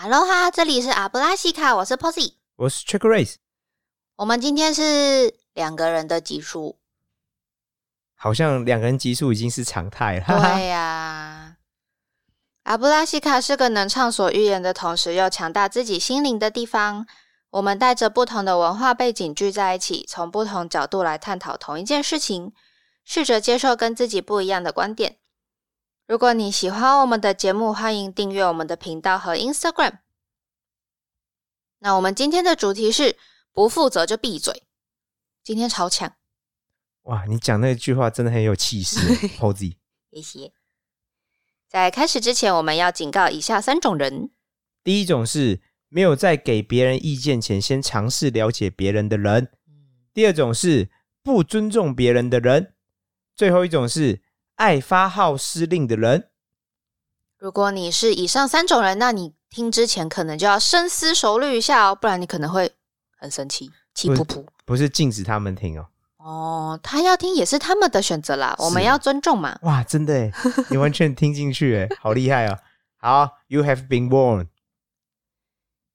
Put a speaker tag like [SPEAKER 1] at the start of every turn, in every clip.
[SPEAKER 1] 哈喽哈，这里是阿布拉西卡，我是 Posy。
[SPEAKER 2] 我是 Check Race，
[SPEAKER 1] 我们今天是两个人的集数，
[SPEAKER 2] 好像两个人集数已经是常态了。
[SPEAKER 1] 对呀、阿布拉西卡是个能畅所欲言的同时又强大自己心灵的地方。我们带着不同的文化背景聚在一起，从不同角度来探讨同一件事情，试着接受跟自己不一样的观点。如果你喜欢我们的节目，欢迎订阅我们的频道和 Instagram。那我们今天的主题是不负责就闭嘴。今天超强，
[SPEAKER 2] 哇，你讲那句话真的很有气势，Posy。
[SPEAKER 1] 谢谢。在开始之前，我们要警告以下三种人：
[SPEAKER 2] 第一种是没有在给别人意见前先尝试了解别人的人；第二种是不尊重别人的人；最后一种是爱发号施令的人。
[SPEAKER 1] 如果你是以上三种人，那你听之前可能就要深思熟虑一下哦，不然你可能会很生气，气噗噗。
[SPEAKER 2] 不是禁止他们听哦。
[SPEAKER 1] 哦，他要听也是他们的选择啦，我们要尊重嘛。
[SPEAKER 2] 哇，真的耶，你完全听进去哎，好厉害哦！好，You have been warned。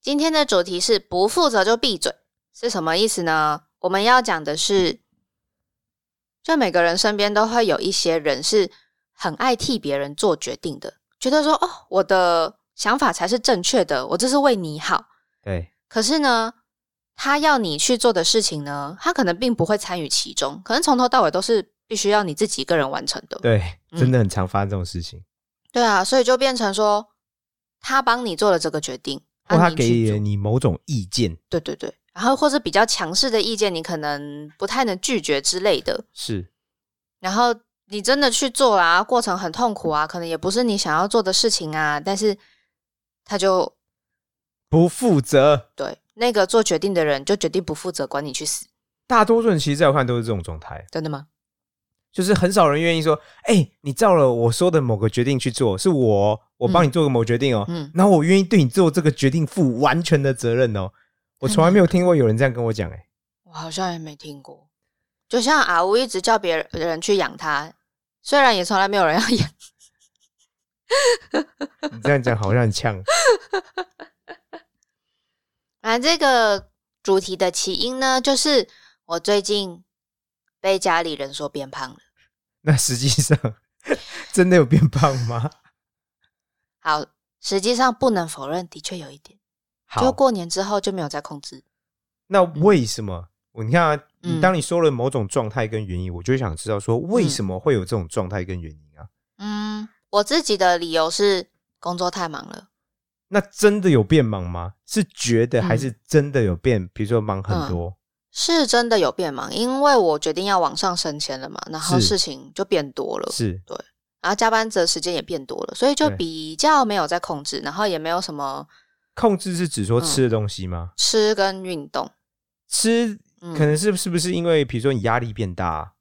[SPEAKER 1] 今天的主题是不负责就闭嘴，是什么意思呢？我们要讲的是，就每个人身边都会有一些人是很爱替别人做决定的，觉得说哦，我的想法才是正确的，我这是为你好。
[SPEAKER 2] 对，
[SPEAKER 1] 可是呢，他要你去做的事情呢，他可能并不会参与其中，可能从头到尾都是必须要你自己一个人完成的。
[SPEAKER 2] 对，
[SPEAKER 1] 嗯
[SPEAKER 2] 真的很常发生这种事情，
[SPEAKER 1] 对啊，所以就变成说，他帮你做了这个决定，
[SPEAKER 2] 或他给了你某种意见，
[SPEAKER 1] 对对对，然后或是比较强势的意见，你可能不太能拒绝之类的。
[SPEAKER 2] 是
[SPEAKER 1] 然后你真的去做啦，过程很痛苦啊，可能也不是你想要做的事情啊，但是他就
[SPEAKER 2] 不负责。
[SPEAKER 1] 对那个做决定的人就决定不负责，管你去死，
[SPEAKER 2] 大多数人其实在我看都是这种状态，
[SPEAKER 1] 真的吗？
[SPEAKER 2] 就是很少人愿意说：“哎、你照了我说的某个决定去做，是我我帮你做个某决定哦，
[SPEAKER 1] 嗯
[SPEAKER 2] 然后我愿意对你做这个决定负完全的责任哦。”我从来没有听过有人这样跟我讲，哎，
[SPEAKER 1] 我好像也没听过。就像阿乌一直叫别人去养它，虽然也从来没有人要养。
[SPEAKER 2] 你这样讲好像很呛。
[SPEAKER 1] 反正这个主题的起因呢，就是我最近被家里人说变胖了。
[SPEAKER 2] 那实际上 真的有变胖吗？
[SPEAKER 1] 好，实际上不能否认，的确有一点。就，过年之后就没有再控制。
[SPEAKER 2] 那为什么？你看啊，
[SPEAKER 1] 嗯
[SPEAKER 2] 你当你说了某种状态跟原因，我就想知道说为什么会有这种状态跟原因啊？
[SPEAKER 1] 嗯，我自己的理由是工作太忙了。
[SPEAKER 2] 那真的有变忙吗？是觉得
[SPEAKER 1] 嗯
[SPEAKER 2] 还是真的有变？比如说忙很多，
[SPEAKER 1] 是真的有变忙，因为我决定要往上升迁了嘛，然后事情就变多了，
[SPEAKER 2] 是对
[SPEAKER 1] 然后加班的时间也变多了，所以就比较没有在控制，然后也没有什么
[SPEAKER 2] 控制是指说吃的东西吗？
[SPEAKER 1] 吃跟运动。
[SPEAKER 2] 吃
[SPEAKER 1] 嗯
[SPEAKER 2] 可能是是不是因为比如说你压力变大，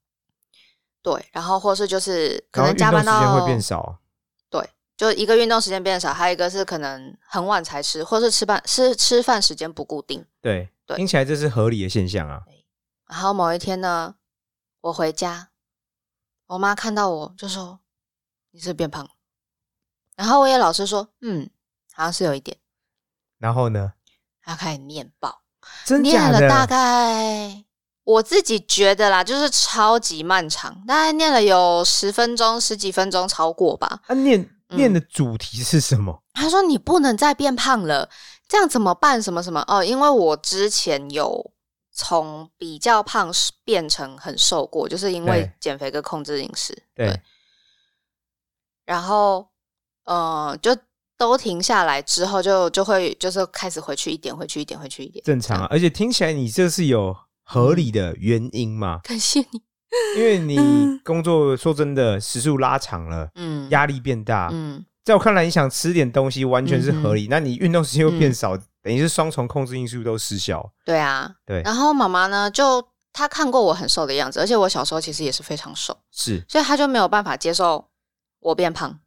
[SPEAKER 1] 对，然后或是就是可能加班到
[SPEAKER 2] 间会变少？
[SPEAKER 1] 对，就一个运动时间变少，还有一个是可能很晚才吃，或是吃饭是吃饭时间不固定。
[SPEAKER 2] 对，
[SPEAKER 1] 对
[SPEAKER 2] 听起来这是合理的现象啊。
[SPEAKER 1] 然后某一天呢，我回家，我妈看到我就说：“你是不是变胖了。”然后我也老实说：“嗯，好像是有一点。
[SPEAKER 2] 然后呢？”
[SPEAKER 1] 他开始念报，
[SPEAKER 2] 真
[SPEAKER 1] 念了大？概我自己觉得啦，就是超级漫长，大概念了有十分钟、十几分钟，超过吧。
[SPEAKER 2] 啊，念
[SPEAKER 1] 嗯
[SPEAKER 2] 念的主题是什么？
[SPEAKER 1] 他说你不能再变胖了，这样怎么办？什么什么哦？因为我之前有从比较胖变成很瘦过，就是因为
[SPEAKER 2] 对
[SPEAKER 1] 减肥跟控制饮食。
[SPEAKER 2] 对，
[SPEAKER 1] 然后呃，就都停下来之后就，就会就是开始回去一点，回去一点，回去一点。
[SPEAKER 2] 正常啊。而且听起来你这是有合理的原因嘛？
[SPEAKER 1] 感谢你。
[SPEAKER 2] 因为你工作说真的时速拉长了，
[SPEAKER 1] 嗯，
[SPEAKER 2] 压力变大，
[SPEAKER 1] 嗯，
[SPEAKER 2] 在我看来，你想吃点东西完全是合理。那你运动时间又变少，
[SPEAKER 1] 嗯
[SPEAKER 2] 等于是双重控制因素都失效。
[SPEAKER 1] 对啊。
[SPEAKER 2] 对，
[SPEAKER 1] 然后妈妈呢，就她看过我很瘦的样子，而且我小时候其实也是非常瘦。
[SPEAKER 2] 是
[SPEAKER 1] 所以她就没有办法接受我变胖，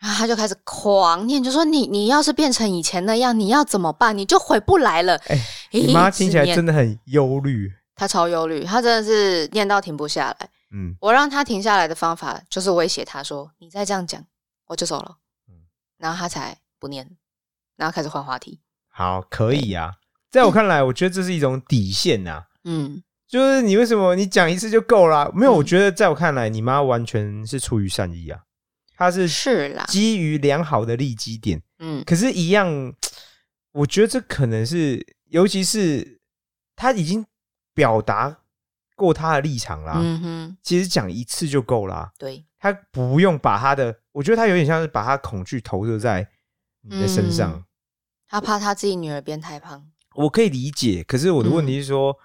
[SPEAKER 1] 然后他就开始狂念，就说你你要是变成以前那样，你要怎么办？你就回不来了。
[SPEAKER 2] 哎你妈听起来真的很忧虑。
[SPEAKER 1] 她超忧虑，她真的是念到停不下来。
[SPEAKER 2] 嗯，
[SPEAKER 1] 我让她停下来的方法就是威胁她说：“你再这样讲，我就走了。
[SPEAKER 2] 嗯”
[SPEAKER 1] 然后她才不念。然后开始换话题。
[SPEAKER 2] 好，可以啊。在我看来，我觉得这是一种底线呐、
[SPEAKER 1] 嗯
[SPEAKER 2] 就是你为什么你讲一次就够了？没有，
[SPEAKER 1] 嗯
[SPEAKER 2] 我觉得在我看来，你妈完全是出于善意啊，她是
[SPEAKER 1] 是啦，
[SPEAKER 2] 基于良好的利基点。
[SPEAKER 1] 嗯
[SPEAKER 2] 可是，一样，我觉得这可能是，尤其是他已经表达过他的立场啦。
[SPEAKER 1] 嗯哼，
[SPEAKER 2] 其实讲一次就够啦，
[SPEAKER 1] 对，
[SPEAKER 2] 他不用把他的，我觉得他有点像是把他恐惧投射在你的身上。
[SPEAKER 1] 嗯他怕他自己女儿变太胖。
[SPEAKER 2] 我可以理解，可是我的问题是说，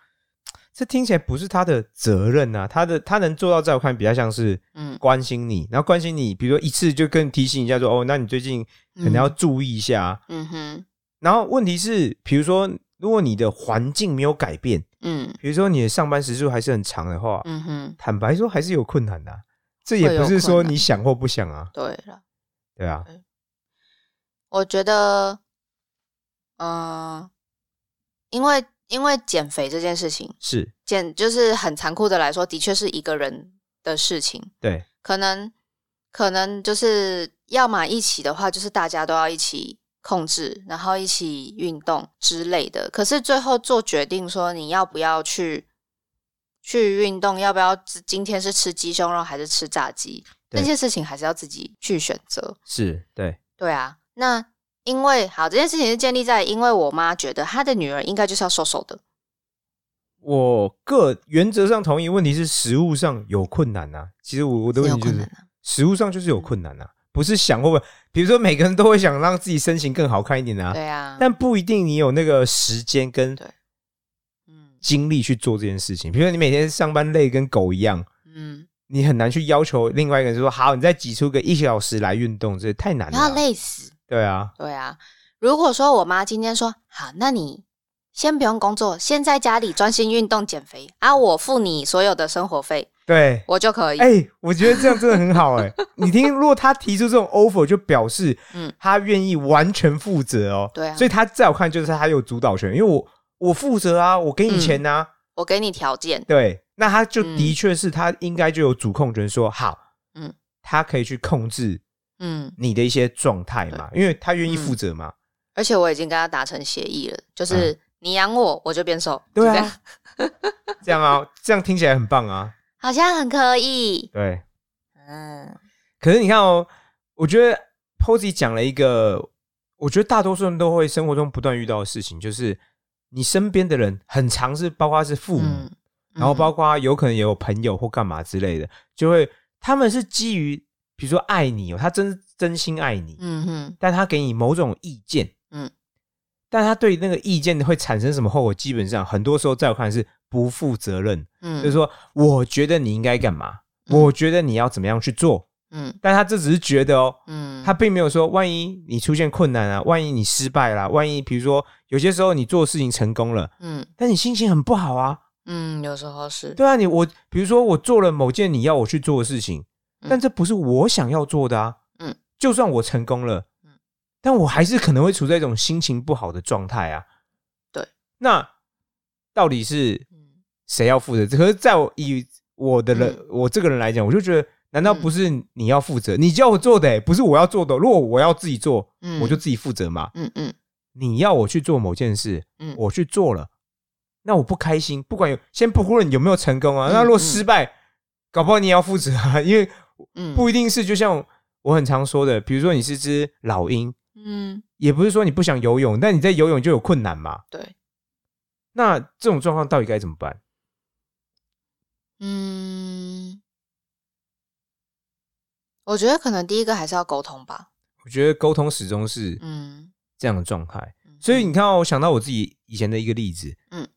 [SPEAKER 2] 这听起来不是他的责任啊。他的他能做到，在我看比较像是
[SPEAKER 1] 嗯。
[SPEAKER 2] 关心你，然后关心你，比如说一次就跟提醒一下说，哦，那你最近可能要注意一下啊。
[SPEAKER 1] 嗯哼，
[SPEAKER 2] 然后问题是，比如说，如果你的环境没有改变，
[SPEAKER 1] 嗯。
[SPEAKER 2] 比如说你的上班时数还是很长的话，
[SPEAKER 1] 嗯哼，
[SPEAKER 2] 坦白说还是有困难的啊、这也不是说你。想或不想啊，
[SPEAKER 1] 对了，
[SPEAKER 2] 对啊，
[SPEAKER 1] 我觉得，嗯、因为因为减肥这件事情，
[SPEAKER 2] 是。
[SPEAKER 1] 减就是很残酷的来说，的确是一个人的事情，
[SPEAKER 2] 对，
[SPEAKER 1] 可能可能就是要么一起的话，就是大家都要一起控制，然后一起运动之类的。可是最后做决定说你要不要去去运动，要不要今天是吃鸡胸肉还是吃炸鸡，
[SPEAKER 2] 对。
[SPEAKER 1] 这些事情还是要自己去选择。
[SPEAKER 2] 是，对，
[SPEAKER 1] 对啊，那因为好这件事情是建立在因为我妈觉得她的女儿应该就是要瘦瘦的，
[SPEAKER 2] 我个原则上同意，问题是食物上有困难呐、其实我我的
[SPEAKER 1] 是
[SPEAKER 2] 问题就是
[SPEAKER 1] 有困难啊。
[SPEAKER 2] 实物上就是有困难呐、不是想会不会，比如说每个人都会想让自己身形更好看一点啊，
[SPEAKER 1] 对啊，
[SPEAKER 2] 但不一定你有那个时间跟
[SPEAKER 1] 嗯
[SPEAKER 2] 精力去做这件事情。比如说你每天上班累跟狗一样，
[SPEAKER 1] 嗯，
[SPEAKER 2] 你很难去要求另外一个人说好，你再挤出个一小时来运动，这太难了要。
[SPEAKER 1] 累死。
[SPEAKER 2] 对啊，
[SPEAKER 1] 对啊，如果说我妈今天说好，那你先不用工作，先在家里专心运动减肥啊，我付你所有的生活费，
[SPEAKER 2] 对，
[SPEAKER 1] 我就可以。
[SPEAKER 2] 哎、我觉得这样真的很好哎、你听，如果他提出这种 offer，就表示
[SPEAKER 1] 嗯。
[SPEAKER 2] 他愿意完全负责哦。
[SPEAKER 1] 对啊。
[SPEAKER 2] 所以他在我看就是他有主导权，因为我我负责啊，我给你钱呐、
[SPEAKER 1] 我给你条件，
[SPEAKER 2] 对，那他就
[SPEAKER 1] 嗯。
[SPEAKER 2] 的确是他应该就有主控权说，好，
[SPEAKER 1] 嗯。
[SPEAKER 2] 他可以去控制
[SPEAKER 1] 嗯，
[SPEAKER 2] 你的一些状态嘛，因为他愿意负责嘛。
[SPEAKER 1] 而且我已经跟他达成协议了，就是你养我，我就变瘦。
[SPEAKER 2] 嗯对啊，这样啊，这样听起来很棒啊。
[SPEAKER 1] 好像很可以。
[SPEAKER 2] 对，
[SPEAKER 1] 嗯
[SPEAKER 2] 可是你看哦，我觉得 Posy 讲了一个，我觉得大多数人都会生活中不断遇到的事情，就是你身边的人很常是，包括是父母，
[SPEAKER 1] 嗯，
[SPEAKER 2] 然后包括有可能也有朋友或干嘛之类的，就会他们是基于比如说爱你哦，他真真心爱你，
[SPEAKER 1] 嗯哼。
[SPEAKER 2] 但他给你某种意见，
[SPEAKER 1] 嗯，
[SPEAKER 2] 但他对那个意见会产生什么后果，基本上很多时候在我看来是不负责任，
[SPEAKER 1] 嗯，
[SPEAKER 2] 就是说我觉得你应该干嘛，
[SPEAKER 1] 嗯。
[SPEAKER 2] 我觉得你要怎么样去做，
[SPEAKER 1] 嗯。
[SPEAKER 2] 但他这只是觉得哦，
[SPEAKER 1] 嗯，
[SPEAKER 2] 他并没有说，万一你出现困难啊，万一你失败啦，万一比如说有些时候你做事情成功了，
[SPEAKER 1] 嗯。
[SPEAKER 2] 但你心情很不好啊，
[SPEAKER 1] 嗯，有时候是。
[SPEAKER 2] 对啊，你我比如说我做了某件你要我去做的事情，
[SPEAKER 1] 嗯
[SPEAKER 2] 但这不是我想要做的啊，
[SPEAKER 1] 嗯，
[SPEAKER 2] 就算我成功了，
[SPEAKER 1] 嗯。
[SPEAKER 2] 但我还是可能会处在一种心情不好的状态啊，
[SPEAKER 1] 对，
[SPEAKER 2] 那到底是
[SPEAKER 1] 嗯。
[SPEAKER 2] 谁要负责？可是在我以我的人，
[SPEAKER 1] 嗯。
[SPEAKER 2] 我这个人来讲，我就觉得。难道不是你要负责？你叫我做的、欸，不是我要做的。如果我要自己做，
[SPEAKER 1] 嗯。
[SPEAKER 2] 我就自己负责嘛。
[SPEAKER 1] 嗯嗯。
[SPEAKER 2] 你要我去做某件事，
[SPEAKER 1] 嗯。
[SPEAKER 2] 我去做了，那我不开心，不管有先不论有没有成功啊，
[SPEAKER 1] 嗯
[SPEAKER 2] 那如果失败，搞不好你也要负责啊，因为
[SPEAKER 1] 嗯，
[SPEAKER 2] 不一定是就像我很常说的，比如说你是只老鹰，
[SPEAKER 1] 嗯
[SPEAKER 2] 也不是说你不想游泳，但你在游泳就有困难嘛。
[SPEAKER 1] 对，
[SPEAKER 2] 那这种状况到底该怎么办？
[SPEAKER 1] 嗯，我觉得可能第一个还是要沟通吧。
[SPEAKER 2] 我觉得沟通始终是
[SPEAKER 1] 嗯，
[SPEAKER 2] 这样的状态。
[SPEAKER 1] 嗯
[SPEAKER 2] 所以你看哦，我想到我自己以前的一个例子，
[SPEAKER 1] 嗯，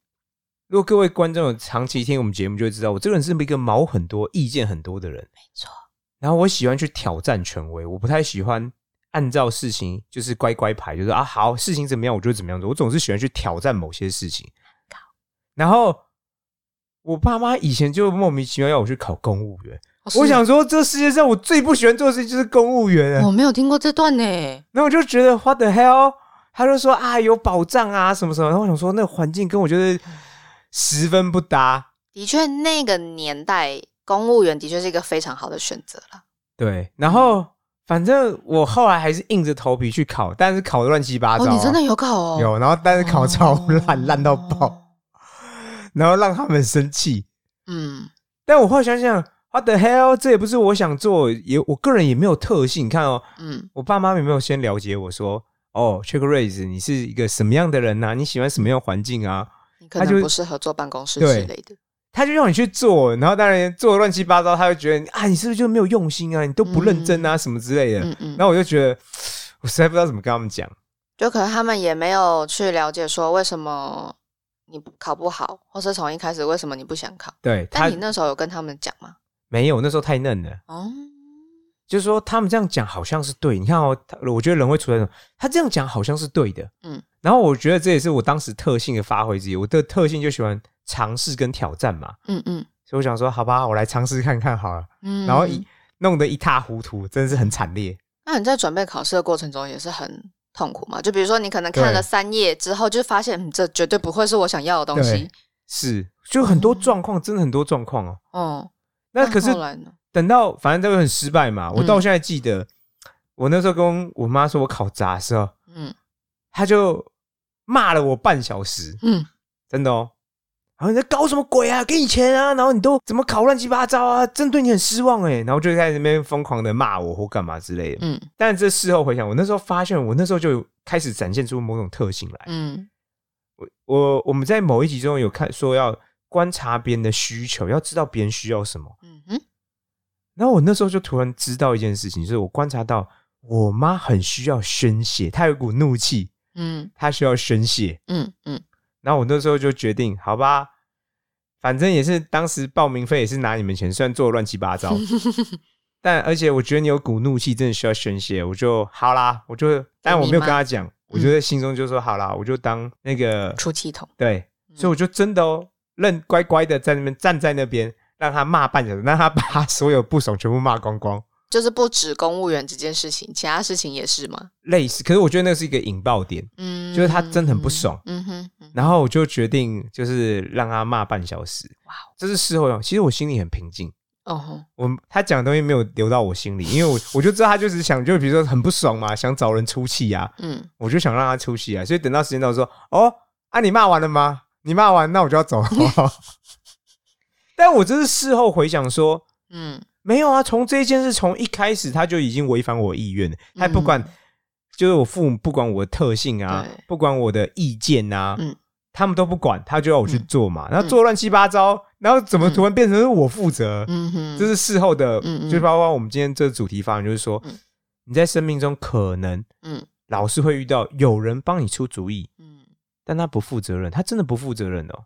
[SPEAKER 2] 如果各位观众有长期听我们节目，就会知道我这个人是一个毛很多、意见很多的人。
[SPEAKER 1] 没错，
[SPEAKER 2] 然后我喜欢去挑战权威，我不太喜欢按照事情就是乖乖牌，就是啊好事情怎么样我就怎么样做，我总是喜欢去挑战某些事情。然后我爸妈以前就莫名其妙要我去考公务员，我想说这世界上我最不喜欢做的事情就是公务员了。
[SPEAKER 1] 我没有听过这段呢。
[SPEAKER 2] 然后我就觉得 what the hell，他就说啊有保障啊什么什么，然后我想说那个环境跟我觉得十分不搭。
[SPEAKER 1] 的确，那个年代公务员的确是一个非常好的选择了。
[SPEAKER 2] 对，然后反正我后来还是硬着头皮去考，但是考的乱七八糟、
[SPEAKER 1] 你真的有考哦？
[SPEAKER 2] 有，然后但是考超烂，烂、到爆，
[SPEAKER 1] 哦。
[SPEAKER 2] 然后让他们生气。
[SPEAKER 1] 嗯
[SPEAKER 2] 但我后来想想，what the hell，这也不是我想做，也我个人也没有特性。你看哦，
[SPEAKER 1] 嗯
[SPEAKER 2] 我爸妈有没有先了解我说，哦 c h e c k r a i s e 你是一个什么样的人呐、你喜欢什么样的环境啊？
[SPEAKER 1] 你可能不适合坐办公室之类的。
[SPEAKER 2] 他就让你去做，然后当然做的乱七八糟，他就觉得啊，你是不是就没有用心啊？你都不认真啊，什么之类的。
[SPEAKER 1] 嗯嗯，
[SPEAKER 2] 然后我就觉得，我实在不知道怎么跟他们讲。
[SPEAKER 1] 就可能他们也没有去了解说为什么你考不好，或是从一开始为什么你不想考。
[SPEAKER 2] 对他
[SPEAKER 1] 但你那时候有跟他们讲吗？
[SPEAKER 2] 没有，那时候太嫩了。
[SPEAKER 1] 哦，
[SPEAKER 2] 就是说，他们这样讲好像是对。你看哦，我觉得人会处在那种，他这样讲好像是对的。
[SPEAKER 1] 嗯，
[SPEAKER 2] 然后我觉得这也是我当时特性的发挥之一。我的特性就喜欢尝试跟挑战嘛，
[SPEAKER 1] 嗯嗯
[SPEAKER 2] 所以我想说，好吧，我来尝试看看好了。
[SPEAKER 1] 嗯。
[SPEAKER 2] 然后一弄得一塌糊涂，真的是很惨烈。
[SPEAKER 1] 那你在准备考试的过程中也是很痛苦嘛？就比如说你可能看了三页之后，就发现、嗯、这绝对不会是我想要的东西。
[SPEAKER 2] 是，就很多状况，真的很多状况哦。
[SPEAKER 1] 哦，
[SPEAKER 2] 那可是？等到反正都很失败嘛，我
[SPEAKER 1] 嗯
[SPEAKER 2] 到现在记得，我那时候跟我妈说我考砸的时候，
[SPEAKER 1] 嗯
[SPEAKER 2] 她就骂了我半小时，
[SPEAKER 1] 嗯
[SPEAKER 2] 真的哦。然后你在搞什么鬼啊？给你钱啊，然后你都怎么考乱七八糟啊？真对你很失望哎。然后就在那边疯狂的骂我或干嘛之类的。
[SPEAKER 1] 嗯
[SPEAKER 2] 但这事后回想，我那时候发现，我那时候就开始展现出某种特性来。
[SPEAKER 1] 嗯
[SPEAKER 2] 我我我们在某一集中有看说要观察别人的需求，要知道别人需要什么。
[SPEAKER 1] 嗯哼
[SPEAKER 2] 然后我那时候就突然知道一件事情，就是我观察到我妈很需要宣泄，她有股怒气，
[SPEAKER 1] 嗯
[SPEAKER 2] 她需要宣泄。
[SPEAKER 1] 嗯嗯
[SPEAKER 2] 然后我那时候就决定，好吧，反正也是当时报名费也是拿你们钱，虽然做的乱七八糟，但而且我觉得你有股怒气，真的需要宣泄，我就好啦，我就，但我没有跟他讲，我就在心中就说好啦，我就当那个
[SPEAKER 1] 出气筒。
[SPEAKER 2] 对，所以我就真的哦，认乖乖的在那边站在那边，让他骂半小时，让他把所有不爽全部骂光光。
[SPEAKER 1] 就是不止公务员这件事情，其他事情也是吗？
[SPEAKER 2] 类似，可是我觉得那是一个引爆点，
[SPEAKER 1] 嗯，
[SPEAKER 2] 就是他真的很不爽
[SPEAKER 1] 嗯哼，嗯
[SPEAKER 2] 然后我就决定就是让他骂半小时。
[SPEAKER 1] 哇哦
[SPEAKER 2] 这是事后用，其实我心里很平静。
[SPEAKER 1] 哦，
[SPEAKER 2] 我他讲的东西没有流到我心里，因为我我就知道他就是想，就比如说很不爽嘛，想找人出气啊，
[SPEAKER 1] 嗯
[SPEAKER 2] 我就想让他出气啊，所以等到时间到说，哦，啊你骂完了吗？你骂完，那我就要走了。但我这是事后回想说，
[SPEAKER 1] 嗯
[SPEAKER 2] 没有啊，从这件事从一开始他就已经违反我意愿了，他不管、
[SPEAKER 1] 嗯
[SPEAKER 2] 就是我父母不管我的特性啊，不管我的意见啊，
[SPEAKER 1] 嗯。
[SPEAKER 2] 他们都不管，他就要我去做嘛，然后做乱七八糟，然后怎么突然变成是我负责？
[SPEAKER 1] 嗯哼，
[SPEAKER 2] 这是事后的，就包括我们今天这个主题发言，就是说、
[SPEAKER 1] 嗯。
[SPEAKER 2] 你在生命中可能
[SPEAKER 1] 嗯。
[SPEAKER 2] 老是会遇到有人帮你出主意，
[SPEAKER 1] 嗯，
[SPEAKER 2] 但他不负责任，他真的不负责任哦。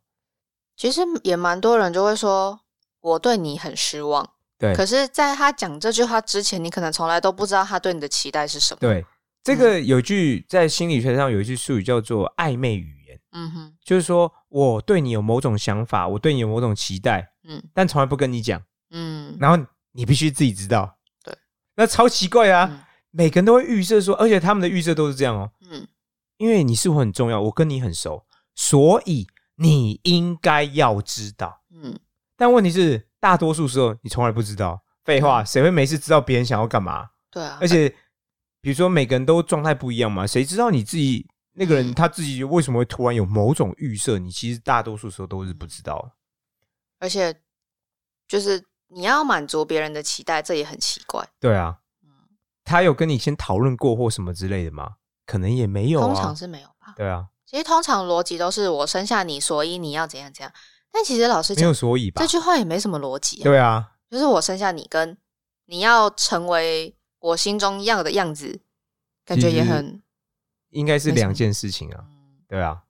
[SPEAKER 1] 其实也蛮多人就会说我对你很失望，
[SPEAKER 2] 对。
[SPEAKER 1] 可是在他讲这句话之前，你可能从来都不知道他对你的期待是什么。，
[SPEAKER 2] 对，这个有一句在心理学上有一句术语叫做暧昧语言，
[SPEAKER 1] 嗯哼，
[SPEAKER 2] 就是说我对你有某种想法，我对你有某种期待，
[SPEAKER 1] 嗯。
[SPEAKER 2] 但从来不跟你讲，
[SPEAKER 1] 嗯。
[SPEAKER 2] 然后你必须自己知道。
[SPEAKER 1] 对，
[SPEAKER 2] 那超奇怪啊！
[SPEAKER 1] 嗯。
[SPEAKER 2] 每个人都会预设说，而且他们的预设都是这样哦，
[SPEAKER 1] 嗯。
[SPEAKER 2] 因为你是我很重要，我跟你很熟，所以你应该要知道。
[SPEAKER 1] 嗯，
[SPEAKER 2] 但问题是，大多数时候你从来不知道。废话，谁会没事知道别人想要干嘛？
[SPEAKER 1] 对啊，
[SPEAKER 2] 而且，比如说每个人都状态不一样嘛，谁知道你自己那个人
[SPEAKER 1] 嗯
[SPEAKER 2] 他自己为什么会突然有某种预设？你其实大多数时候都是不知道。
[SPEAKER 1] 而且就是你要满足别人的期待，这也很奇怪。
[SPEAKER 2] 对啊，
[SPEAKER 1] 嗯，
[SPEAKER 2] 他有跟你先讨论过或什么之类的吗？可能也没有啊
[SPEAKER 1] 通常。是没有吧？
[SPEAKER 2] 对啊，
[SPEAKER 1] 其实通常逻辑都是我生下你，所以你要怎样怎样。但其实老师
[SPEAKER 2] 没有，所以吧
[SPEAKER 1] 这？句话也没什么逻辑、啊。
[SPEAKER 2] 对啊，
[SPEAKER 1] 就是我生下你，跟你要成为我心中要的样子，感觉也很。
[SPEAKER 2] 应该是两件事情啊。
[SPEAKER 1] 嗯
[SPEAKER 2] 对啊，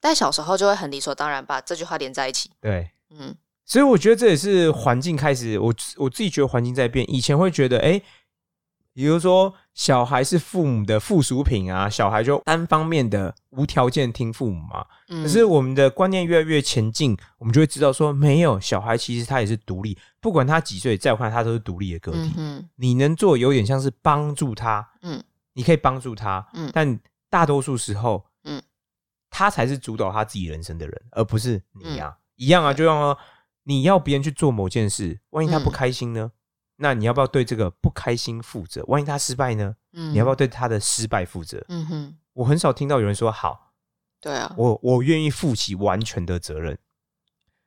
[SPEAKER 1] 但小时候就会很理所当然把这句话连在一起。
[SPEAKER 2] 对。
[SPEAKER 1] 嗯
[SPEAKER 2] 所以我觉得这也是环境开始，我我自己觉得环境在变。以前会觉得，哎、比如说小孩是父母的附属品啊，小孩就单方面的无条件听父母嘛。
[SPEAKER 1] 嗯，
[SPEAKER 2] 可是我们的观念越来越前进，我们就会知道说，没有小孩其实他也是独立，不管他几岁，在我看来他都是独立的个体。
[SPEAKER 1] 嗯
[SPEAKER 2] 你能做有点像是帮助他，
[SPEAKER 1] 嗯
[SPEAKER 2] 你可以帮助他，
[SPEAKER 1] 嗯
[SPEAKER 2] 但大多数时候，
[SPEAKER 1] 嗯
[SPEAKER 2] 他才是主导他自己人生的人，而不是你啊。一样啊，就像说你要别人去做某件事，万一他不开心呢？那你要不要对这个不开心负责？万一他失败呢？
[SPEAKER 1] 嗯，
[SPEAKER 2] 你要不要对他的失败负责？
[SPEAKER 1] 嗯哼，
[SPEAKER 2] 我很少听到有人说好，
[SPEAKER 1] 对啊，
[SPEAKER 2] 我我愿意负起完全的责任。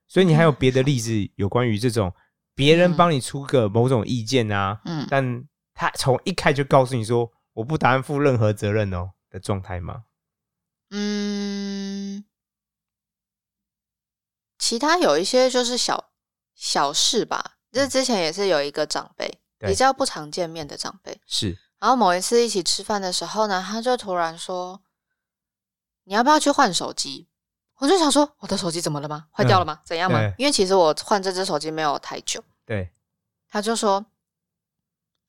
[SPEAKER 2] 所以你还有别的例子，有关于这种别人帮你出个某种意见啊，
[SPEAKER 1] 嗯，
[SPEAKER 2] 但他从一开就告诉你说我不打算负任何责任哦的状态吗？
[SPEAKER 1] 嗯，其他有一些就是小小事吧。这之前也是有一个长辈，比较不常见面的长辈，
[SPEAKER 2] 是
[SPEAKER 1] 然后某一次一起吃饭的时候呢，他就突然说：“你要不要去换手机？”我就想说：“我的手机怎么了吗？坏掉了吗？怎样吗？”因为其实我换这只手机没有太久。
[SPEAKER 2] 对
[SPEAKER 1] 他就说：“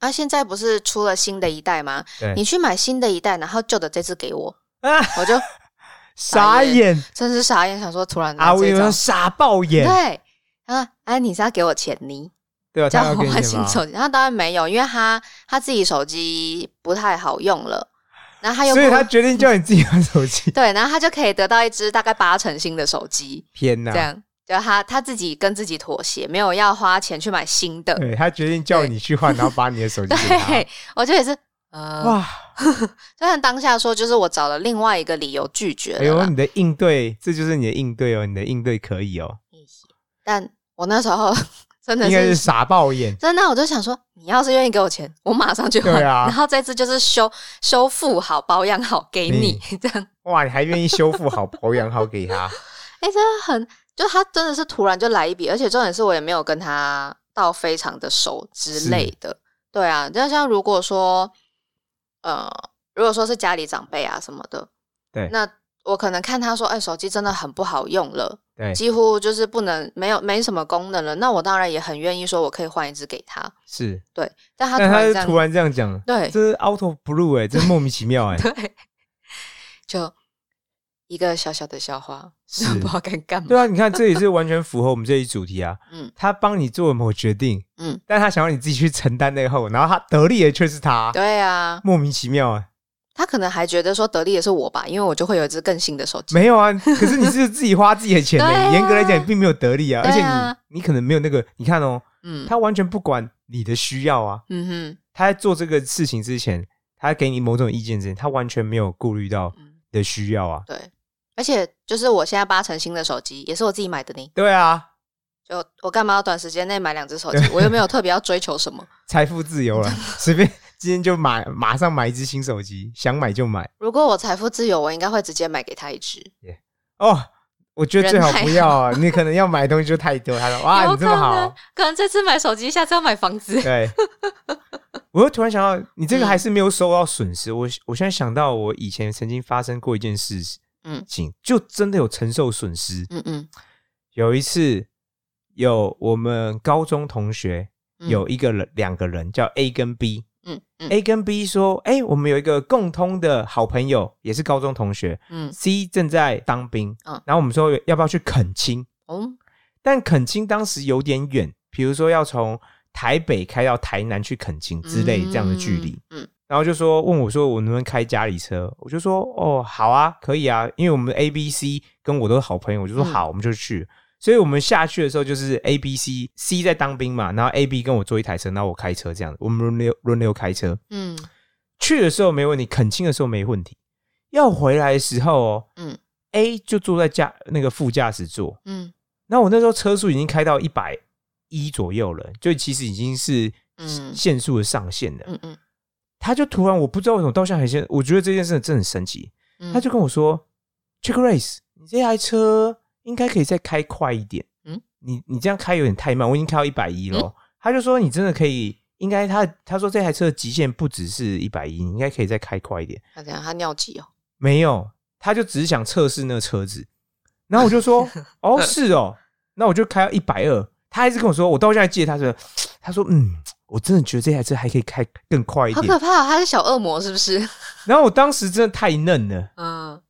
[SPEAKER 1] 啊，现在不是出了新的一代吗？你去买新的一代，然后旧的这只给我。”
[SPEAKER 2] 啊，
[SPEAKER 1] 我就
[SPEAKER 2] 傻眼，
[SPEAKER 1] 真是傻眼，想说突然
[SPEAKER 2] 啊，我
[SPEAKER 1] 这一招
[SPEAKER 2] 说傻爆眼，
[SPEAKER 1] 对，啊，哎，你是要给我钱呢？
[SPEAKER 2] 对啊？
[SPEAKER 1] 叫我？换新手机，他当然没有，因为他他自己手机不太好用了，然后他又不
[SPEAKER 2] 所以他决定叫你自己换手机。
[SPEAKER 1] 对，然后他就可以得到一只大概八成新的手机，
[SPEAKER 2] 天哪！
[SPEAKER 1] 这样，就他他自己跟自己妥协，没有要花钱去买新的。
[SPEAKER 2] 对他决定叫你去换，然后把你的手 机给他
[SPEAKER 1] 对。，我就也是，呃，
[SPEAKER 2] 哇，
[SPEAKER 1] 虽然当下说就是我找了另外一个理由拒绝了
[SPEAKER 2] 哎呦，你的应对，这就是你的应对哦，你的应对可以哦，
[SPEAKER 1] 但我那时候 真的
[SPEAKER 2] 应该是
[SPEAKER 1] 是
[SPEAKER 2] 傻爆眼。
[SPEAKER 1] 真的，我就想说，你要是愿意给我钱，我马上就换。
[SPEAKER 2] 对啊
[SPEAKER 1] 然后这次就是修修复好、保养好给你，这样。
[SPEAKER 2] 哇，你还愿意修复好、保养好给他？
[SPEAKER 1] 哎、真的很，就他真的是突然就来一笔，而且重点是我也没有跟他到非常的熟之类的。对啊，就像如果说，呃，如果说是家里长辈啊什么的，
[SPEAKER 2] 对
[SPEAKER 1] 那我可能看他说，哎、手机真的很不好用了，
[SPEAKER 2] 对，
[SPEAKER 1] 几乎就是不能没有没什么功能了，那我当然也很愿意说我可以换一只给他。
[SPEAKER 2] 是，
[SPEAKER 1] 对，但他突
[SPEAKER 2] 但他
[SPEAKER 1] 然这样，
[SPEAKER 2] 是突然这样讲，
[SPEAKER 1] 对
[SPEAKER 2] 这是 out of blue 哎，真莫名其妙哎，
[SPEAKER 1] 对，就一个小小的笑话，
[SPEAKER 2] 是
[SPEAKER 1] 不知道该干嘛。
[SPEAKER 2] 对啊，你看这也是 完全符合我们这一主题啊。
[SPEAKER 1] 嗯
[SPEAKER 2] 他帮你做了某决定，
[SPEAKER 1] 嗯，
[SPEAKER 2] 但他想要你自己去承担那个后果，然后他得利的却是他，
[SPEAKER 1] 对啊，
[SPEAKER 2] 莫名其妙啊。
[SPEAKER 1] 他可能还觉得说得利的是我吧，因为我就会有一只更新的手机。
[SPEAKER 2] 没有啊，可是你是自己花自己的钱的，严格来讲你并没有得利啊，而且你你可能没有那个，你看哦，
[SPEAKER 1] 嗯，
[SPEAKER 2] 他完全不管你的需要啊，
[SPEAKER 1] 嗯哼，
[SPEAKER 2] 他在做这个事情之前，他给你某种意见之前，他完全没有顾虑到的需要啊。
[SPEAKER 1] 对，而且就是我现在八成新的手机也是我自己买的呢，
[SPEAKER 2] 对啊，
[SPEAKER 1] 就我干嘛要短时间内买两只手机？我又没有特别要追求什么。
[SPEAKER 2] 财富自由了，随便今天就买，马上买一只新手机，想买就买
[SPEAKER 1] 如果我财富自由，我应该会直接买给他一只。
[SPEAKER 2] 哦。我觉得最好不要啊，你可能要买的东西就太多。他说：“ 哇，你这么好，
[SPEAKER 1] 可能这次买手机，下次要买房子。
[SPEAKER 2] 对。”我又突然想到，你这个
[SPEAKER 1] 嗯
[SPEAKER 2] 还是没有收到损失。我我现在想到，我以前曾经发生过一件事
[SPEAKER 1] 嗯
[SPEAKER 2] 情，就真的有承受损失。
[SPEAKER 1] 嗯嗯，
[SPEAKER 2] 有一次，有我们高中同学
[SPEAKER 1] 嗯
[SPEAKER 2] 有一个人，两个人叫 A 跟 B。
[SPEAKER 1] 嗯嗯
[SPEAKER 2] A 跟 B 说：“哎、我们有一个共通的好朋友，也是高中同学。
[SPEAKER 1] 嗯
[SPEAKER 2] C 正在当兵，
[SPEAKER 1] 嗯
[SPEAKER 2] 然后我们说要不要去垦青？
[SPEAKER 1] 哦
[SPEAKER 2] 但垦青当时有点远，比如说要从台北开到台南去垦青之类这样的距离。
[SPEAKER 1] 嗯
[SPEAKER 2] 然后就说问我说我能不能开家里车？我就说哦好啊，可以啊，因为我们 A、B、C 跟我都是好朋友，我就说
[SPEAKER 1] 嗯
[SPEAKER 2] 好，我们就去。所以我们下去的时候就是 A、B、C、C 在当兵嘛，然后 A、B 跟我坐一台车，然后我开车这样，我们轮流轮流开车。
[SPEAKER 1] 嗯。
[SPEAKER 2] 去的时候没问题，恳亲的时候没问题，要回来的时候哦，
[SPEAKER 1] 嗯。
[SPEAKER 2] A 就坐在驾那个副驾驶座，
[SPEAKER 1] 嗯。
[SPEAKER 2] 那我那时候车速已经开到一百一左右了，就其实已经是
[SPEAKER 1] 嗯。
[SPEAKER 2] 限速的上限了。
[SPEAKER 1] 嗯嗯。
[SPEAKER 2] 他就突然我不知道为什么到现在还现，我觉得这件事真的很神奇。
[SPEAKER 1] 嗯，
[SPEAKER 2] 他就跟我说：“Chick Race，你这台车应该可以再开快一点。
[SPEAKER 1] 嗯，
[SPEAKER 2] 你你这样开有点太慢，我已经开到一百一了。他就说：“你真的可以，应该他他说这台车的极限不只是一百一，你应该可以再开快一点。
[SPEAKER 1] 他怎样？他尿急哦。
[SPEAKER 2] 没有，他就只是想测试那个车子。然后我就说：“ 哦，是哦。”那我就开到一百二，他还是跟我说，我到现在记得他说，他说：“嗯，我真的觉得这台车还可以开更快一点。
[SPEAKER 1] 好可怕、哦！他是小恶魔是不是？”
[SPEAKER 2] 然后我当时真的太嫩了。
[SPEAKER 1] 嗯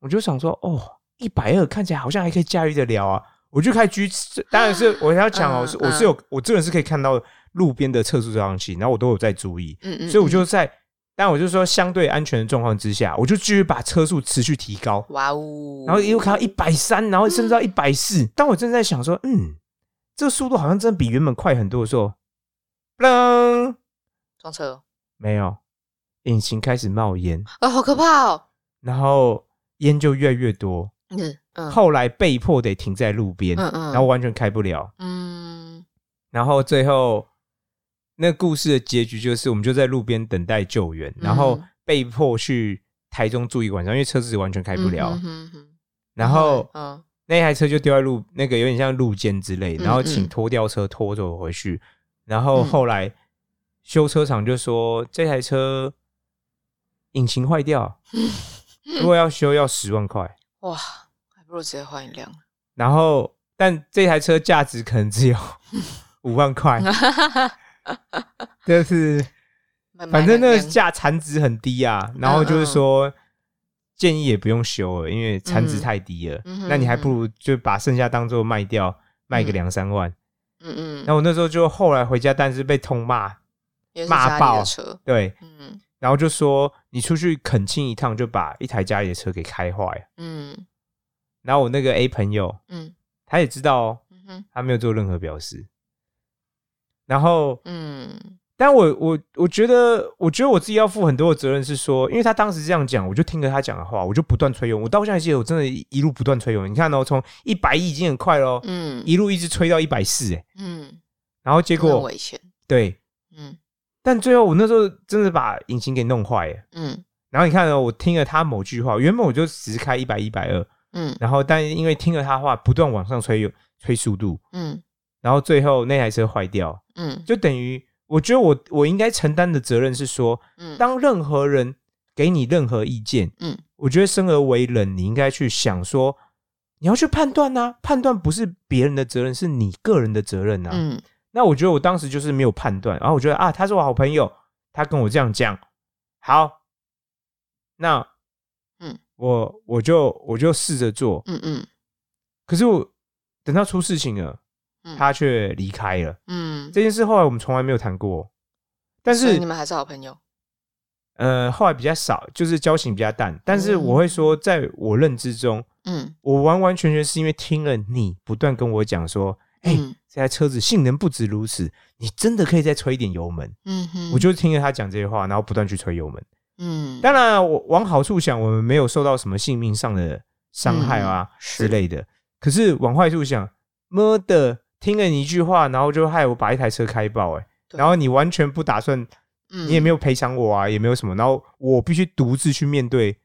[SPEAKER 2] 我就想说，哦，一百二看起来好像还可以驾驭得了啊！我就开狙，当然是 我要讲哦，
[SPEAKER 1] 嗯
[SPEAKER 2] 是我是有我这个人是可以看到路边的测速照相器，然后我都有在注意，
[SPEAKER 1] 嗯嗯，
[SPEAKER 2] 所以我就
[SPEAKER 1] 嗯
[SPEAKER 2] 在，当我就说相对安全的状况之下，我就继续把车速持续提高，
[SPEAKER 1] 哇哦，
[SPEAKER 2] 然后一路开到一百三，然后甚至到一百四。当我正在想说，嗯，这个速度好像真的比原本快很多的时候，噔，
[SPEAKER 1] 撞车。
[SPEAKER 2] 没有，引擎开始冒烟，
[SPEAKER 1] 啊，好可怕哦！
[SPEAKER 2] 然后烟就越来越多，
[SPEAKER 1] 嗯。嗯。
[SPEAKER 2] 后来被迫得停在路边，
[SPEAKER 1] 嗯嗯，
[SPEAKER 2] 然后完全开不了。
[SPEAKER 1] 嗯。
[SPEAKER 2] 然后最后那故事的结局就是，我们就在路边等待救援，然后
[SPEAKER 1] 嗯
[SPEAKER 2] 被迫去台中住一晚上，因为车子完全开不了。然后
[SPEAKER 1] 嗯
[SPEAKER 2] 那台车就丢在路，那个有点像路肩之类，
[SPEAKER 1] 嗯
[SPEAKER 2] 然后请拖吊车拖走回去。然后后来修车厂就说这台车引擎坏掉，如果要修要十万块。
[SPEAKER 1] 哇，还不如直接换一辆。
[SPEAKER 2] 然后但这台车价值可能只有 五万块，就是反正那个价残值很低啊。然后就是说建议也不用修了，因为残值太低了。
[SPEAKER 1] 嗯
[SPEAKER 2] 那你还不如就把剩下当做卖掉，卖个
[SPEAKER 1] 嗯
[SPEAKER 2] 两三万。
[SPEAKER 1] 嗯嗯，
[SPEAKER 2] 然后我那时候就后来回家，但是被痛骂，骂爆
[SPEAKER 1] 的车，
[SPEAKER 2] 对，
[SPEAKER 1] 嗯
[SPEAKER 2] 然后就说你出去恳亲一趟，就把一台家里的车给开坏。
[SPEAKER 1] 嗯
[SPEAKER 2] 然后我那个 A 朋友
[SPEAKER 1] 嗯
[SPEAKER 2] 他也知道哦，
[SPEAKER 1] 嗯哼
[SPEAKER 2] 他没有做任何表示。然后，
[SPEAKER 1] 嗯
[SPEAKER 2] 但我我我觉得，我觉得我自己要负很多的责任，是说，因为他当时这样讲，我就听了他讲的话，我就不断吹油。我到现在记得，我真的一路不断吹油。你看哦，从一百一已经很快喽，
[SPEAKER 1] 嗯
[SPEAKER 2] 一路一直吹到一百四，哎，
[SPEAKER 1] 嗯，
[SPEAKER 2] 然后结果
[SPEAKER 1] 危险。
[SPEAKER 2] 对，
[SPEAKER 1] 嗯
[SPEAKER 2] 但最后我那时候真的把引擎给弄坏了。
[SPEAKER 1] 嗯
[SPEAKER 2] 然后你看哦，我听了他某句话，原本我就只是开一百一百二，
[SPEAKER 1] 嗯。
[SPEAKER 2] 然后但因为听了他话，不断往上吹油吹速度，
[SPEAKER 1] 嗯。
[SPEAKER 2] 然后最后那台车坏掉，
[SPEAKER 1] 嗯。
[SPEAKER 2] 就等于我觉得我我应该承担的责任是说，
[SPEAKER 1] 嗯。
[SPEAKER 2] 当任何人给你任何意见，
[SPEAKER 1] 嗯。
[SPEAKER 2] 我觉得生而为人，你应该去想说，你要去判断呐、判断不是别人的责任，是你个人的责任呐、
[SPEAKER 1] 嗯。
[SPEAKER 2] 那我觉得我当时就是没有判断，然后我觉得啊，他是我好朋友，他跟我这样讲，好，那
[SPEAKER 1] 嗯，
[SPEAKER 2] 我我就我就试着做，
[SPEAKER 1] 嗯嗯
[SPEAKER 2] 可是我等到出事情了，
[SPEAKER 1] 嗯
[SPEAKER 2] 他却离开了。
[SPEAKER 1] 嗯，
[SPEAKER 2] 这件事后来我们从来没有谈过，但是
[SPEAKER 1] 你们还是好朋友。
[SPEAKER 2] 呃后来比较少，就是交情比较淡。但是我会说，在我认知中，
[SPEAKER 1] 嗯
[SPEAKER 2] 我完完全全是因为听了你不断跟我讲说，哎、
[SPEAKER 1] 嗯
[SPEAKER 2] 这台车子性能不止如此，你真的可以再吹一点油门。
[SPEAKER 1] 嗯哼，
[SPEAKER 2] 我就听了他讲这些话，然后不断去吹油门。
[SPEAKER 1] 嗯，
[SPEAKER 2] 当然，我往好处想，我们没有受到什么性命上的伤害啊、
[SPEAKER 1] 嗯
[SPEAKER 2] 之类的。可是往坏处想，妈的，听了你一句话，然后就害我把一台车开爆、哎，然后你完全不打算，
[SPEAKER 1] 嗯。
[SPEAKER 2] 你也没有赔偿我啊，也没有什么，然后我必须独自去面对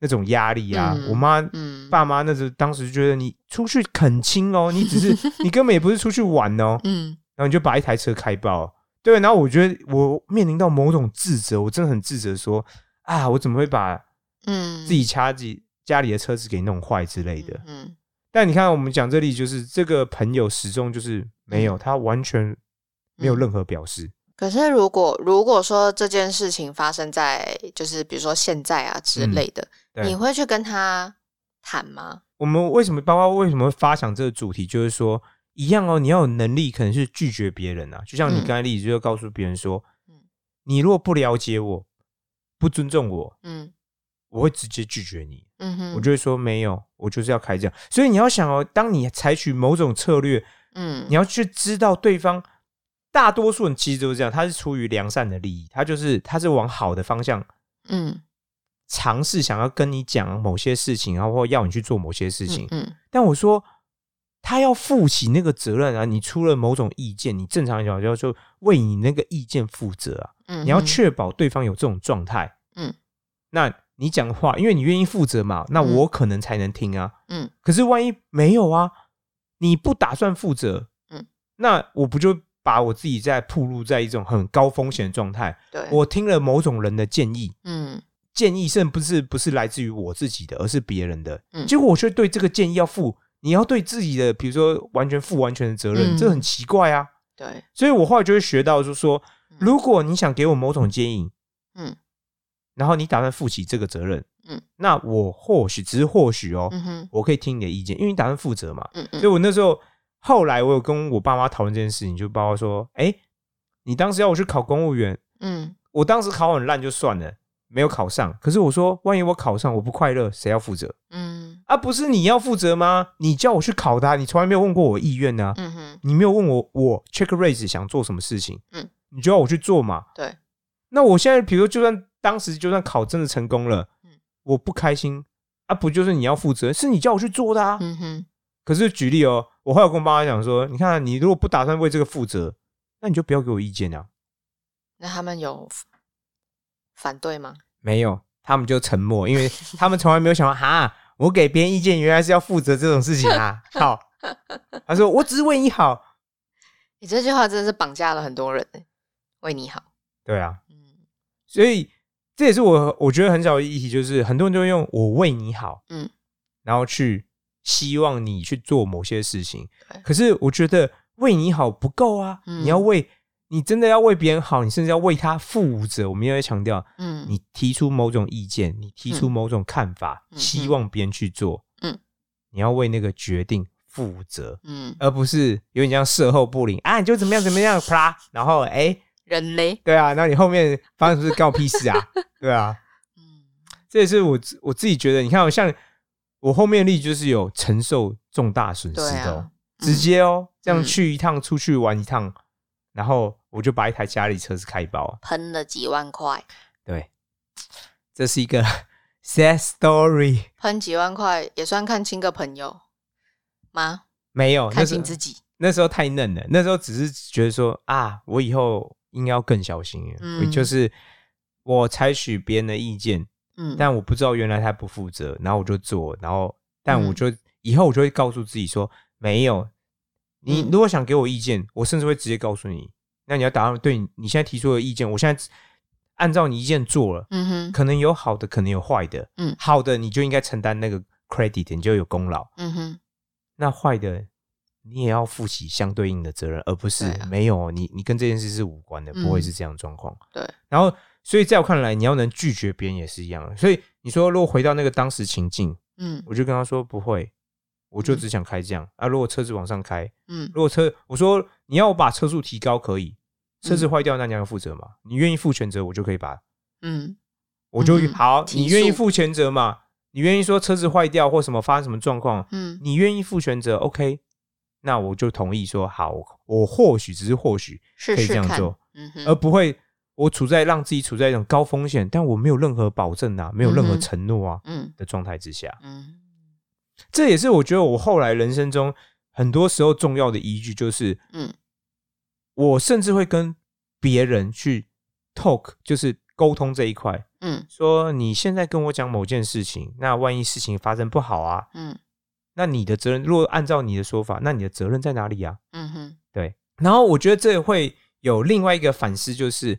[SPEAKER 2] 那种压力啊。
[SPEAKER 1] 嗯
[SPEAKER 2] 我妈、
[SPEAKER 1] 嗯。
[SPEAKER 2] 爸妈那时候当时觉得你出去恳亲哦，你只是 你根本也不是出去玩哦，
[SPEAKER 1] 嗯。
[SPEAKER 2] 然后你就把一台车开爆，对，然后我觉得我面临到某种自责，我真的很自责说，啊，我怎么会把
[SPEAKER 1] 嗯
[SPEAKER 2] 自己家自己家里的车子给弄坏之类的？
[SPEAKER 1] 嗯
[SPEAKER 2] 但你看，我们讲这里就是这个朋友始终就是没有，他完全没有任何表示。
[SPEAKER 1] 可是如果如果说这件事情发生在就是比如说现在啊之
[SPEAKER 2] 嗯
[SPEAKER 1] 类的，
[SPEAKER 2] 对
[SPEAKER 1] 你会去跟他谈吗？
[SPEAKER 2] 我们为什么包括为什么会发想这个主题，就是说一样哦，你要有能力，可能是拒绝别人啊。就像你
[SPEAKER 1] 嗯
[SPEAKER 2] 刚才例子，就告诉别人说，
[SPEAKER 1] 嗯
[SPEAKER 2] 你如果不了解我，不尊重我，
[SPEAKER 1] 嗯
[SPEAKER 2] 我会直接拒绝你。
[SPEAKER 1] 嗯哼，
[SPEAKER 2] 我就会说没有，我就是要开这样。所以你要想哦，当你采取某种策略，
[SPEAKER 1] 嗯
[SPEAKER 2] 你要去知道对方。大多数人其实都是这样，他是出于良善的利益，他就是他是往好的方向
[SPEAKER 1] 嗯
[SPEAKER 2] 尝试想要跟你讲某些事情，然后或要你去做某些事情。
[SPEAKER 1] 嗯
[SPEAKER 2] 但我说他要负起那个责任啊！你出了某种意见，你正常讲就要说为你那个意见负责啊！
[SPEAKER 1] 嗯，
[SPEAKER 2] 你要确保对方有这种状态，
[SPEAKER 1] 嗯，
[SPEAKER 2] 那你讲话，因为你愿意负责嘛，那
[SPEAKER 1] 嗯
[SPEAKER 2] 我可能才能听啊。
[SPEAKER 1] 嗯
[SPEAKER 2] 可是万一没有啊，你不打算负责，
[SPEAKER 1] 嗯，
[SPEAKER 2] 那我不就把我自己在暴露在一种很高风险的状态？
[SPEAKER 1] 对，
[SPEAKER 2] 我听了某种人的建议，
[SPEAKER 1] 嗯
[SPEAKER 2] 建议甚至不是不是来自于我自己的，而是别人的，
[SPEAKER 1] 嗯
[SPEAKER 2] 结果我却对这个建议要负，你要对自己的，比如说完全负完全的责任，
[SPEAKER 1] 嗯
[SPEAKER 2] 这很奇怪啊。
[SPEAKER 1] 对，
[SPEAKER 2] 所以我后来就会学到，就是说，
[SPEAKER 1] 嗯
[SPEAKER 2] 如果你想给我某种建议，
[SPEAKER 1] 嗯
[SPEAKER 2] 然后你打算负起这个责任，
[SPEAKER 1] 嗯，
[SPEAKER 2] 那我或许只是或许哦，
[SPEAKER 1] 嗯
[SPEAKER 2] 我可以听你的意见，因为你打算负责嘛。
[SPEAKER 1] 嗯嗯
[SPEAKER 2] 所以我那时候后来我有跟我爸妈讨论这件事情，就包括说，哎、你当时要我去考公务员，
[SPEAKER 1] 嗯
[SPEAKER 2] 我当时考很烂就算了，没有考上。可是我说，万一我考上，我不快乐，谁要负责？
[SPEAKER 1] 嗯
[SPEAKER 2] 啊，不是你要负责吗？你叫我去考的啊、你从来没有问过我意愿呢、
[SPEAKER 1] 嗯哼
[SPEAKER 2] 你没有问我我 check raise 想做什么事情，
[SPEAKER 1] 嗯，
[SPEAKER 2] 你就要我去做嘛。
[SPEAKER 1] 对，
[SPEAKER 2] 那我现在比如就算当时就算考真的成功了，
[SPEAKER 1] 嗯
[SPEAKER 2] 我不开心啊，不就是你要负责，是你叫我去做的啊。
[SPEAKER 1] 嗯哼，
[SPEAKER 2] 可是举例哦，我后来跟我爸妈讲说，你看你如果不打算为这个负责，那你就不要给我意见啊。
[SPEAKER 1] 那他们有反对吗？
[SPEAKER 2] 没有，他们就沉默，因为他们从来没有想到，哈，我给别人意见原来是要负责这种事情啊。好，他说我只是为你好。
[SPEAKER 1] 你这句话真的是绑架了很多人欸，为你好。
[SPEAKER 2] 对啊，
[SPEAKER 1] 嗯
[SPEAKER 2] 所以这也是我我觉得很小的议题，就是很多人都会用我为你好，
[SPEAKER 1] 嗯，
[SPEAKER 2] 然后去希望你去做某些事情。可是我觉得为你好不够啊，
[SPEAKER 1] 嗯
[SPEAKER 2] 你要为你真的要为别人好，你甚至要为他负责。我们也会强调，
[SPEAKER 1] 嗯，
[SPEAKER 2] 你提出某种意见，你提出
[SPEAKER 1] 嗯。
[SPEAKER 2] 某种看法，
[SPEAKER 1] 嗯
[SPEAKER 2] 希望别人去做，
[SPEAKER 1] 嗯，
[SPEAKER 2] 你要为那个决定负责，
[SPEAKER 1] 嗯，
[SPEAKER 2] 而不是有点像事后不灵啊，你就怎么样怎么样，啪，然后哎、
[SPEAKER 1] 人类，
[SPEAKER 2] 对啊，那你后面发生什么事关我屁事啊？对啊，
[SPEAKER 1] 嗯。
[SPEAKER 2] 这也是我我自己觉得，你看，我像我后面例就是有承受重大损失的、直接哦，这样
[SPEAKER 1] 嗯。
[SPEAKER 2] 去一趟出去玩一趟，然后我就把一台家里车子开包，
[SPEAKER 1] 喷了几万块，
[SPEAKER 2] 对，这是一个 sad story。
[SPEAKER 1] 喷几万块也算看清个朋友吗？
[SPEAKER 2] 没有，
[SPEAKER 1] 看清自己。
[SPEAKER 2] 那时候太嫩了，那时候只是觉得说啊，我以后应该要更小心。
[SPEAKER 1] 嗯
[SPEAKER 2] 就是我采取别人的意见，
[SPEAKER 1] 嗯，
[SPEAKER 2] 但我不知道原来他不负责，然后我就做，然后但
[SPEAKER 1] 嗯
[SPEAKER 2] 我就、以后我就会告诉自己说，没有，你
[SPEAKER 1] 嗯
[SPEAKER 2] 如果想给我意见，我甚至会直接告诉你，那你要打算对你你现在提出的意见，我现在按照你意见做了，
[SPEAKER 1] 嗯哼，
[SPEAKER 2] 可能有好的，可能有坏的，
[SPEAKER 1] 嗯
[SPEAKER 2] 好的你就应该承担那个 credit，你就有功劳，
[SPEAKER 1] 嗯哼，
[SPEAKER 2] 那坏的你也要负起相对应的责任，而不是、没有你你跟这件事是无关的，
[SPEAKER 1] 嗯
[SPEAKER 2] 不会是这样状况。
[SPEAKER 1] 对，
[SPEAKER 2] 然后，所以在我看来，你要能拒绝别人也是一样的。所以你说，如果回到那个当时情境，
[SPEAKER 1] 嗯
[SPEAKER 2] 我就跟他说不会，我就
[SPEAKER 1] 嗯
[SPEAKER 2] 只想开这样、啊。如果车子往上开，
[SPEAKER 1] 嗯
[SPEAKER 2] 如果车我说你要我把车速提高可以，车子
[SPEAKER 1] 嗯
[SPEAKER 2] 坏掉那你要负责嘛？你愿意负全责，我就可以把
[SPEAKER 1] 嗯
[SPEAKER 2] 我就、
[SPEAKER 1] 嗯
[SPEAKER 2] 好，你愿意负全责嘛？你愿意说车子坏掉或什么发生什么状况，
[SPEAKER 1] 嗯
[SPEAKER 2] 你愿意负全责，OK，那我就同意说好，我或许只是或许可以这样做，
[SPEAKER 1] 嗯哼，
[SPEAKER 2] 而不会我处在让自己处在一种高风险，但我没有任何保证啊，没有任何承诺啊
[SPEAKER 1] 嗯
[SPEAKER 2] 的状态之下，
[SPEAKER 1] 嗯
[SPEAKER 2] 这也是我觉得我后来人生中很多时候重要的依据，就是
[SPEAKER 1] 嗯
[SPEAKER 2] 我甚至会跟别人去 talk，就是沟通这一块，
[SPEAKER 1] 嗯。
[SPEAKER 2] 说你现在跟我讲某件事情，那万一事情发生不好啊，
[SPEAKER 1] 嗯。
[SPEAKER 2] 那你的责任，如果按照你的说法，那你的责任在哪里啊？
[SPEAKER 1] 嗯哼，
[SPEAKER 2] 对，然后我觉得这会有另外一个反思，就是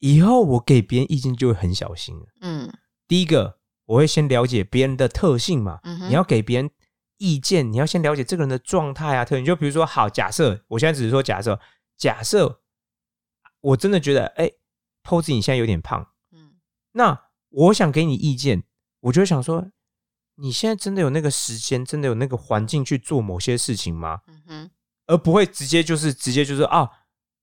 [SPEAKER 2] 以后我给别人意见就会很小心了。
[SPEAKER 1] 嗯。
[SPEAKER 2] 第一个，我会先了解别人的特性嘛，
[SPEAKER 1] 嗯哼。
[SPEAKER 2] 你要给别人意见，你要先了解这个人的状态啊、特性。就比如说，好，假设我现在只是说假设，假设我真的觉得，哎、p o s e 你现在有点胖，
[SPEAKER 1] 嗯
[SPEAKER 2] 那我想给你意见，我就会想说，你现在真的有那个时间，真的有那个环境去做某些事情吗？
[SPEAKER 1] 嗯哼，
[SPEAKER 2] 而不会直接就是直接就是啊，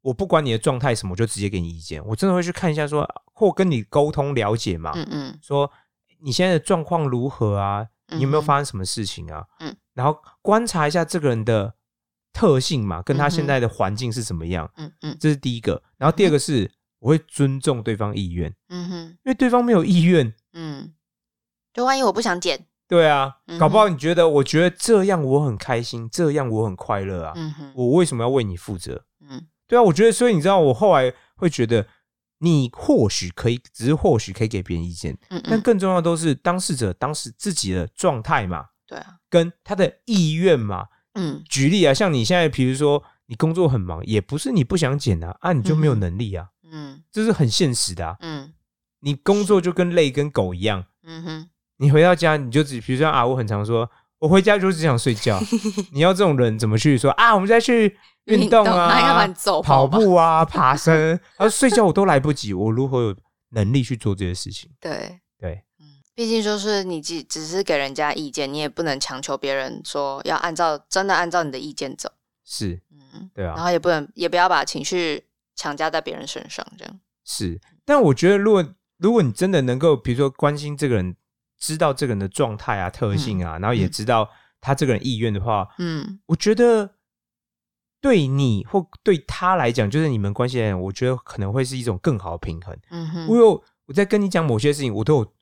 [SPEAKER 2] 我不管你的状态什么，我就直接给你意见。我真的会去看一下说，或跟你沟通了解嘛，
[SPEAKER 1] 嗯嗯
[SPEAKER 2] 说你现在的状况如何啊？你有没有发生什么事情啊？
[SPEAKER 1] 嗯，
[SPEAKER 2] 然后观察一下这个人的特性嘛，跟他现在的环境是怎么样，
[SPEAKER 1] 嗯嗯。
[SPEAKER 2] 这是第一个。然后第二个是我会尊重对方意愿，
[SPEAKER 1] 嗯哼。
[SPEAKER 2] 因为对方没有意愿。
[SPEAKER 1] 嗯，就万一我不想剪，
[SPEAKER 2] 对啊，
[SPEAKER 1] 嗯
[SPEAKER 2] 搞不好你觉得，我觉得这样我很开心，这样我很快乐啊，
[SPEAKER 1] 嗯哼，
[SPEAKER 2] 我为什么要为你负责？
[SPEAKER 1] 嗯。
[SPEAKER 2] 对啊，我觉得，所以你知道，我后来会觉得，你或许可以，只是或许可以给别人意见，
[SPEAKER 1] 嗯嗯，
[SPEAKER 2] 但更重要的都是当事者当时自己的状态嘛，
[SPEAKER 1] 对啊，
[SPEAKER 2] 跟他的意愿嘛。
[SPEAKER 1] 嗯
[SPEAKER 2] 举例啊，像你现在，比如说你工作很忙，也不是你不想减啊，啊，你就没有能力啊，
[SPEAKER 1] 嗯
[SPEAKER 2] 这是很现实的啊。
[SPEAKER 1] 嗯
[SPEAKER 2] 你工作就跟累跟狗一样，
[SPEAKER 1] 嗯哼，
[SPEAKER 2] 你回到家你就只，比如说啊，我很常说，我回家就只想睡觉。你要这种人怎么去说啊？我们再去运动啊
[SPEAKER 1] 你，揍
[SPEAKER 2] 跑，步啊，爬山，然后睡觉我都来不及，我如何有能力去做这些事情？
[SPEAKER 1] 对。
[SPEAKER 2] 对，
[SPEAKER 1] 嗯，毕竟就是你只只是给人家意见，你也不能强求别人说要按照真的按照你的意见走，
[SPEAKER 2] 是，
[SPEAKER 1] 嗯，
[SPEAKER 2] 对啊，
[SPEAKER 1] 然后也不能也不要把情绪强加在别人身上，这样，
[SPEAKER 2] 是。但我觉得，如果如果你真的能够，比如说关心这个人，知道这个人的状态啊、特性啊，然后也
[SPEAKER 1] 嗯
[SPEAKER 2] 知道他这个人意愿的话，
[SPEAKER 1] 嗯
[SPEAKER 2] 我觉得对你或对他来讲，就是你们关系来讲，我觉得可能会是一种更好的平衡。
[SPEAKER 1] 嗯哼，
[SPEAKER 2] 我有我在跟你讲某些事情，我都有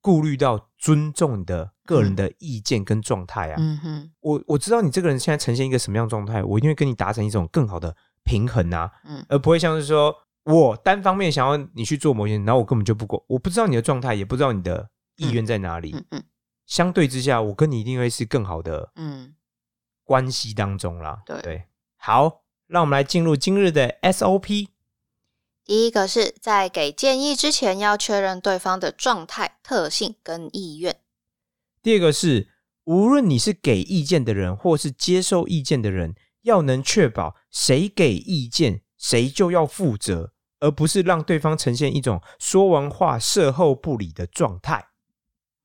[SPEAKER 2] 顾虑到尊重你的个人的意见跟状态啊。
[SPEAKER 1] 嗯哼，
[SPEAKER 2] 我我知道你这个人现在呈现一个什么样的状态，我一定会跟你达成一种更好的平衡啊，
[SPEAKER 1] 嗯
[SPEAKER 2] 而不会像是说我单方面想要你去做某些，然后我根本就不管，我不知道你的状态，也不知道你的意愿在哪里。
[SPEAKER 1] 嗯嗯
[SPEAKER 2] 相对之下，我跟你一定会是更好的
[SPEAKER 1] 嗯，
[SPEAKER 2] 关系当中啦。
[SPEAKER 1] 对
[SPEAKER 2] 好，让我们来进入今日的 SOP。
[SPEAKER 1] 第一个是在给建议之前，要确认对方的状态、特性跟意愿。
[SPEAKER 2] 第二个是，无论你是给意见的人，或是接受意见的人，要能确保谁给意见，谁就要负责，而不是让对方呈现一种说完话事后不理的状态。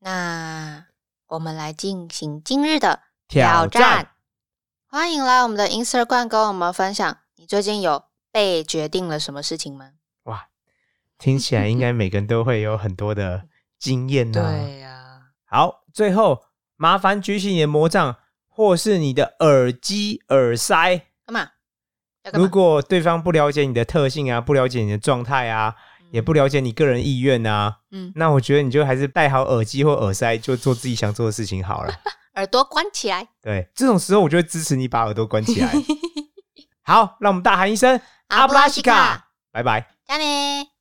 [SPEAKER 1] 那我们来进行今日的
[SPEAKER 2] 挑战
[SPEAKER 1] 欢迎来我们的 Instagram 跟我们分享，你最近有被决定了什么事情吗？
[SPEAKER 2] 哇，听起来应该每个人都会有很多的经验呢、对
[SPEAKER 1] 呀、
[SPEAKER 2] 好，最后麻烦举起你的魔杖，或是你的耳机、耳塞。
[SPEAKER 1] 干嘛？
[SPEAKER 2] 如？果对方不了解你的特性啊，不了解你的状态啊，也不了解你个人意愿啊，
[SPEAKER 1] 嗯，
[SPEAKER 2] 那我觉得你就还是戴好耳机或耳塞，就做自己想做的事情好了。
[SPEAKER 1] 耳朵关起来。
[SPEAKER 2] 对，这种时候我就会支持你把耳朵关起来。好，让我们大喊一声阿布拉西卡，拜拜。
[SPEAKER 1] 加你。